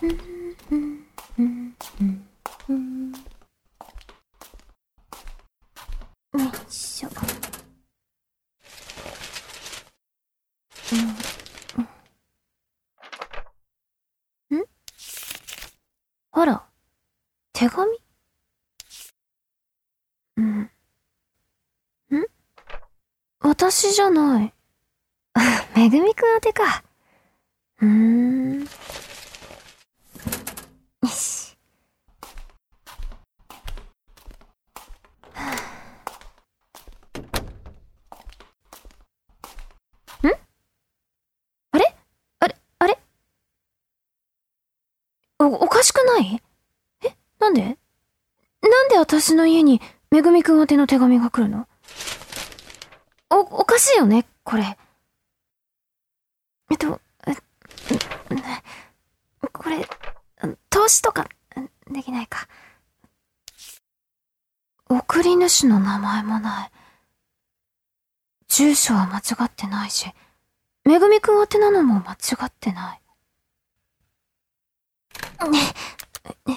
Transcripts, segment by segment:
よいしょ。んあら、手紙？うん。ん私じゃない。めぐみくん宛てか。うーん。よし。んあれあれあれお、おかしくないえなんでなんで私の家にめぐみくん宛ての手紙が来るの？お、おかしいよねこれ。えっと、えこれ、投資とか、できないか。送り主の名前もない。住所は間違ってないし、めぐみくん宛てなのも間違ってない。ね、ね、ね、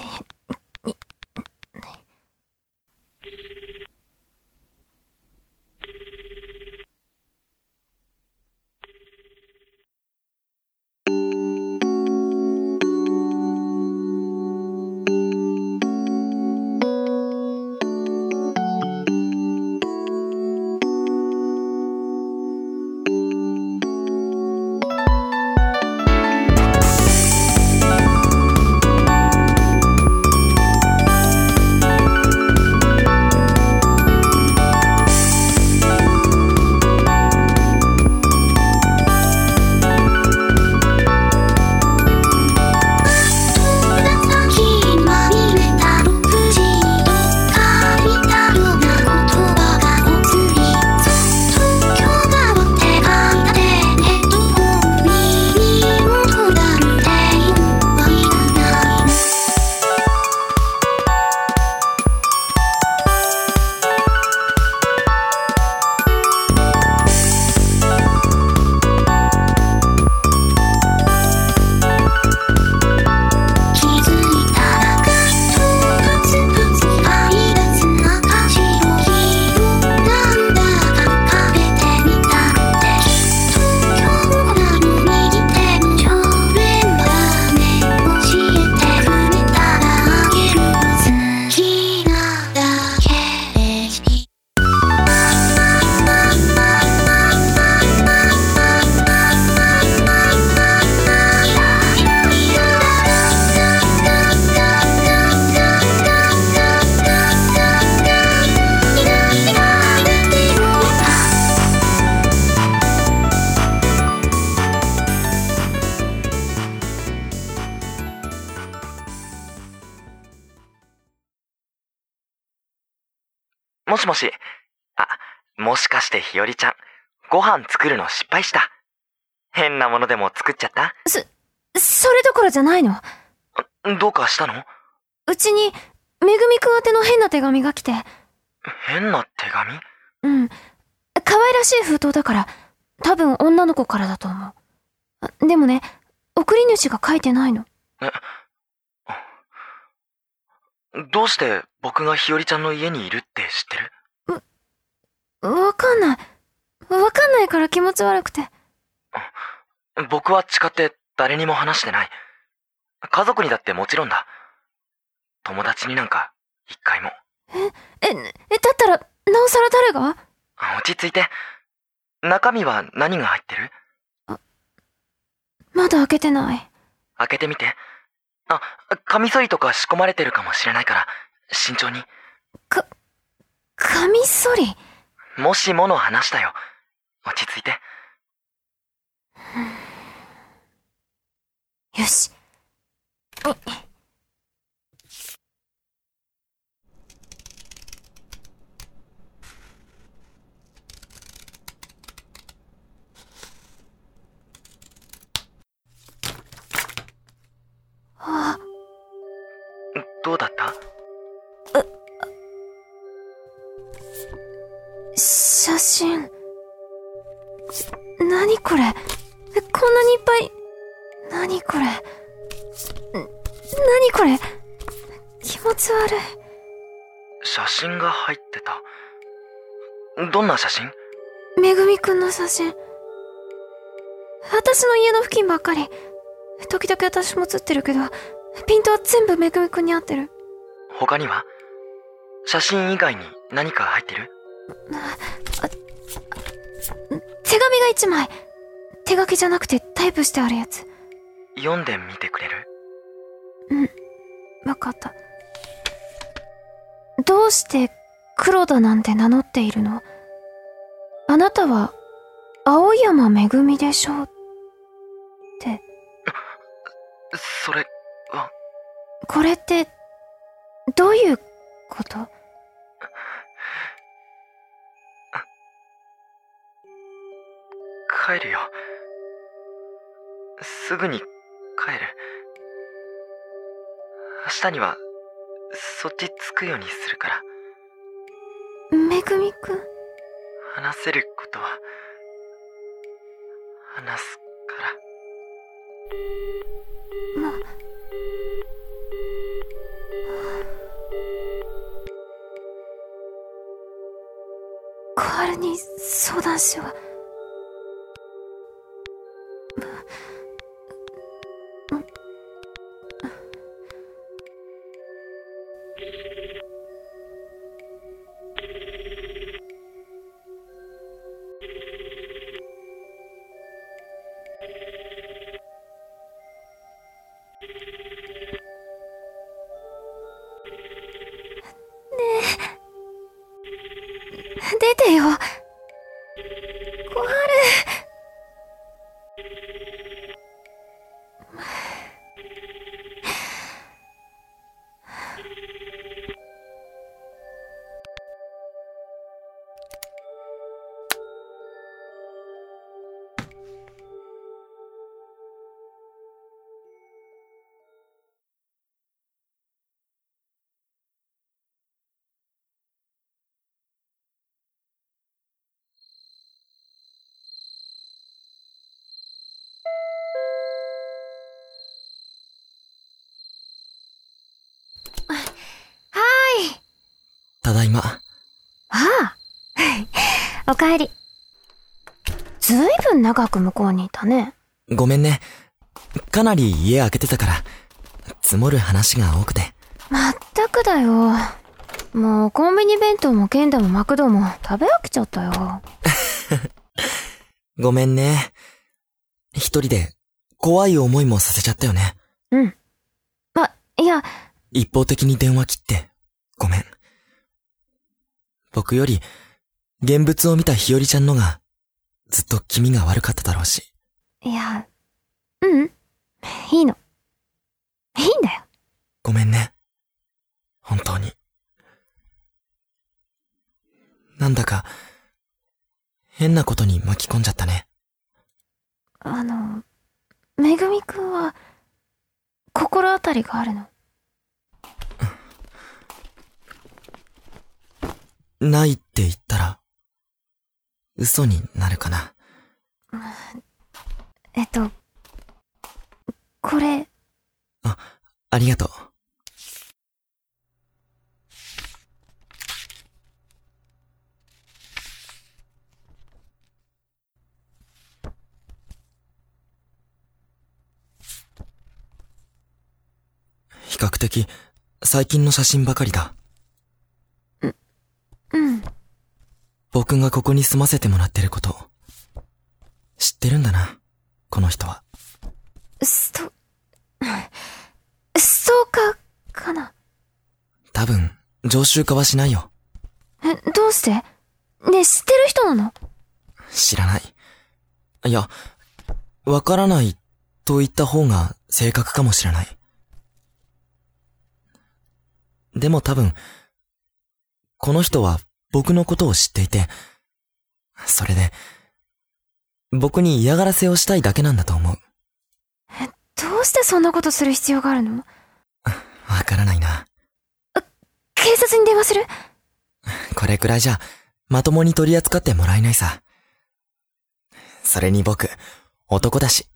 もしもし。あ、もしかしてひよりちゃん、ご飯作るの失敗した。変なものでも作っちゃった？それどころじゃないの。どうかしたの？うちに、めぐみくん宛ての変な手紙が来て、変な手紙？うん。可愛らしい封筒だから、多分女の子からだと思う。あでもね、送り主が書いてないの。どうして僕がひよりちゃんの家にいるって知ってる？わかんない。わかんないから気持ち悪くて。僕は誓って誰にも話してない。家族にだってもちろんだ。友達になんか一回も。え、え、だったら、なおさら誰が？落ち着いて。中身は何が入ってる？まだ開けてない。開けてみて。あ、カミソリとか仕込まれてるかもしれないから、慎重に。か、カミソリもしもの話だよ。落ち着いて。よし。あ、どうだった？写真。何これ？えこんなにいっぱい。何これ？ん何これ？気持ち悪い。写真が入ってた。どんな写真？めぐみくんの写真。私の家の付近ばっかり。時々私も写ってるけど、ピントは全部めぐみくんに合ってる。他には？写真以外に何か入ってる？手紙が一枚。手書きじゃなくてタイプしてあるやつ。読んでみてくれる？わかった。どうして黒田なんて名乗っているの？あなたは青山めぐみでしょうって。それは、これって、どういうこと？帰るよ。すぐに帰る。明日には、そっち着くようにするから。めぐみくん？話せることは、話すから。小春に相談しよう。小春。はい。おかえり。ずいぶん長く向こうにいたね。ごめんね。かなり家開けてたから、積もる話が多くて。まったくだよ。もうコンビニ弁当もケンダもマクドも食べ飽きちゃったよ。ごめんね。一人で怖い思いもさせちゃったよね。うん。あ、いや、一方的に電話切って、ごめん。僕より、現物を見た日和ちゃんのが、ずっと気味が悪かっただろうし。いや、うん。いいの。いいんだよ。ごめんね。本当に。なんだか、変なことに巻き込んじゃったね。あの、めぐみくんは、心当たりがあるの？ないって言ったら、嘘になるかな？えっと、これ、ありがとう。比較的、最近の写真ばかりだ。うん。僕がここに住ませてもらってること、知ってるんだな、この人は。スト、ストーカーかな？多分、常習化はしないよ。え、どうして？ねえ、知ってる人なの？知らない。いや、わからないと言った方が正確かもしれない。でも多分、この人は僕のことを知っていて、それで、僕に嫌がらせをしたいだけなんだと思う。どうしてそんなことする必要があるの？わからないな。警察に電話する？これくらいじゃ、まともに取り扱ってもらえないさ。それに僕、男だし。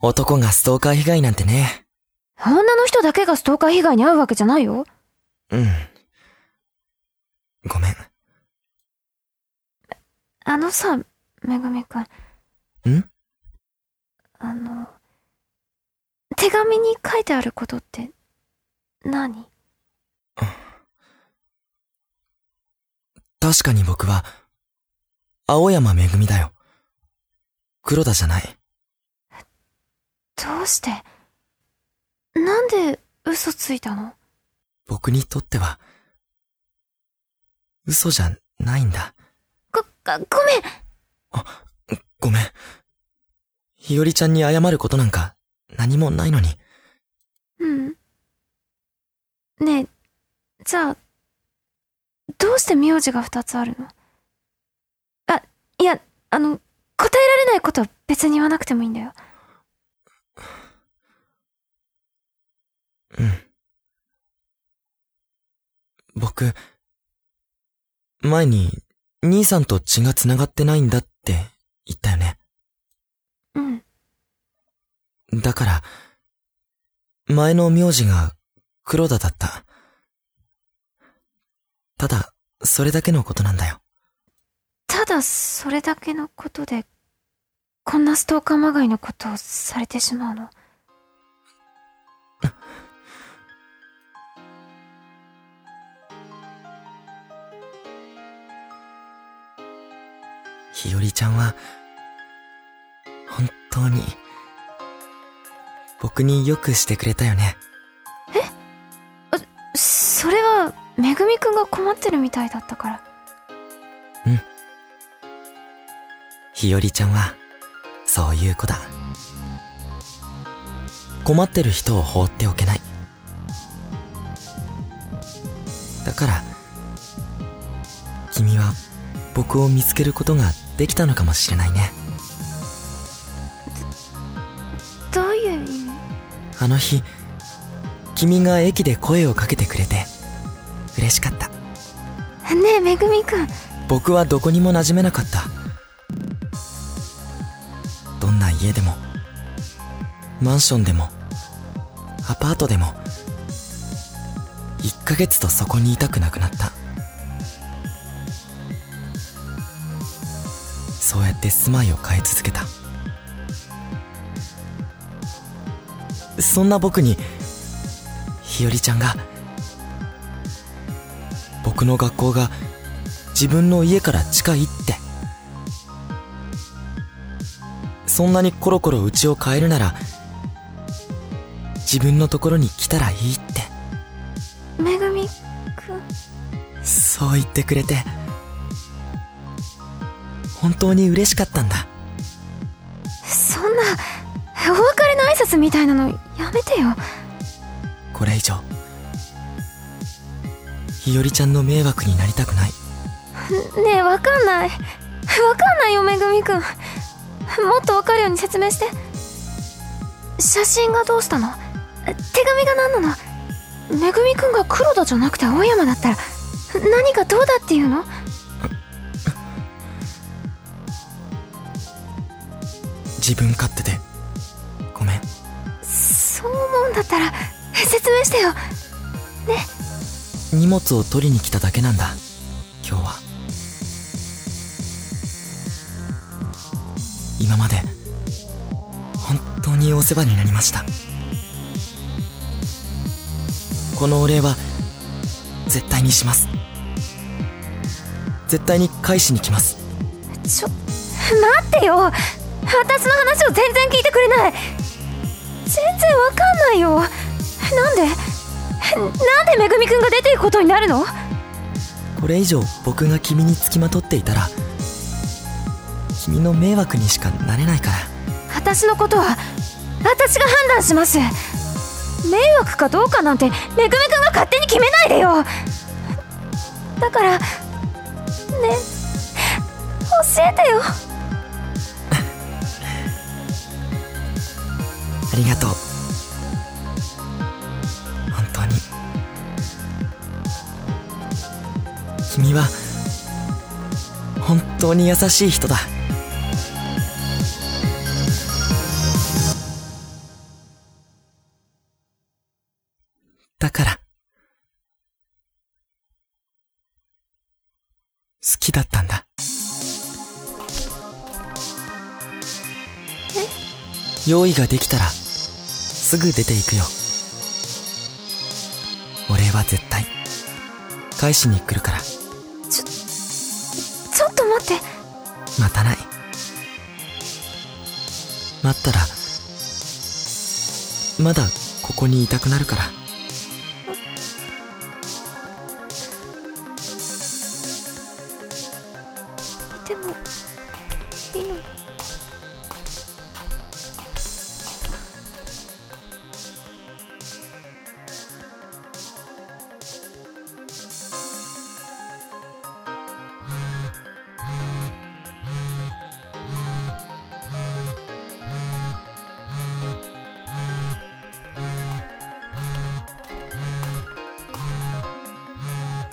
男がストーカー被害なんてね、女の人だけがストーカー被害に遭うわけじゃないよ。うん。ごめん。あのさ、めぐみくん。ん？あの、手紙に書いてあることって何、確かに僕は、青山めぐみだよ。黒田じゃない。どうして？なんで嘘ついたの？僕にとっては、嘘じゃないんだ。ご、ごめんごめん。ひよりちゃんに謝ることなんか何もないのに。うん。ねえ、じゃあ、どうして名字が二つあるの？あ、いや、あの、答えられないことは別に言わなくてもいいんだよ。うん。僕、前に、兄さんと血が繋がってないんだって言ったよね。うん。だから、前の名字が黒田だった。ただ、それだけのことなんだよ。ただそれだけのことで、こんなストーカーまがいのことをされてしまうの。ひよりちゃんは、本当に、僕によくしてくれたよね。それは、めぐみくんが困ってるみたいだったから。ひよりちゃんは、そういう子だ。困ってる人を放っておけない。だから、君は僕を見つけることができたのかもしれないね。どういう意味？あの日、君が駅で声をかけてくれて、嬉しかった。ねえ、めぐみくん。僕はどこにも馴染めなかったどんな家でもマンションでもアパートでも1ヶ月とそこにいたくなくなったって住まいを変え続けた。そんな僕にひよりちゃんが僕の学校が自分の家から近いってそんなにコロコロ家を変えるなら自分のところに来たらいいって。めぐみくん。そう言ってくれて本当に嬉しかったんだそんな、お別れの挨拶みたいなのやめてよ。これ以上ひよりちゃんの迷惑になりたくないねえ、わかんない。わかんないよ、めぐみくん。もっとわかるように説明して。写真がどうしたの？手紙が何なの？めぐみくんが黒田じゃなくて青山だったら、何がどうだっていうの？自分勝手で。ごめん。そう思うんだったら、説明してよ。荷物を取りに来ただけなんだ。今日は。今まで本当にお世話になりました。このお礼は絶対にします。絶対に返しに来ます。ちょ、待ってよ私の話を全然聞いてくれない。全然わかんないよ。なんで？なんでめぐみくんが出ていくことになるの？これ以上僕が君につきまとっていたら君の迷惑にしかなれないから。私のことは私が判断します。迷惑かどうかなんてめぐみくんが勝手に決めないでよ。だからね教えてよありがとう。本当に。君は本当に優しい人だ。だから好きだったんだ。用意ができたらすぐ出ていくよ。お礼は絶対、返しに来るから、ちょっと待って。待たない。待ったら、まだここにいたくなるから。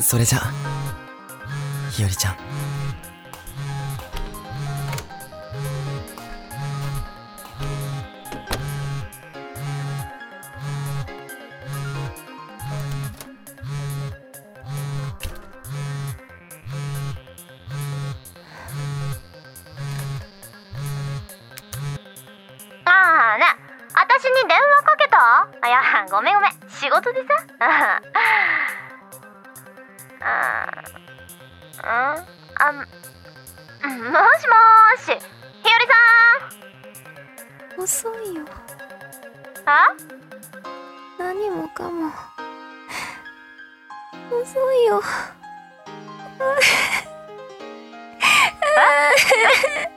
それじゃ、ひよりちゃん。あうんあもしもーしひより遅いよ。さんあ？何もかも。遅いよ。いやな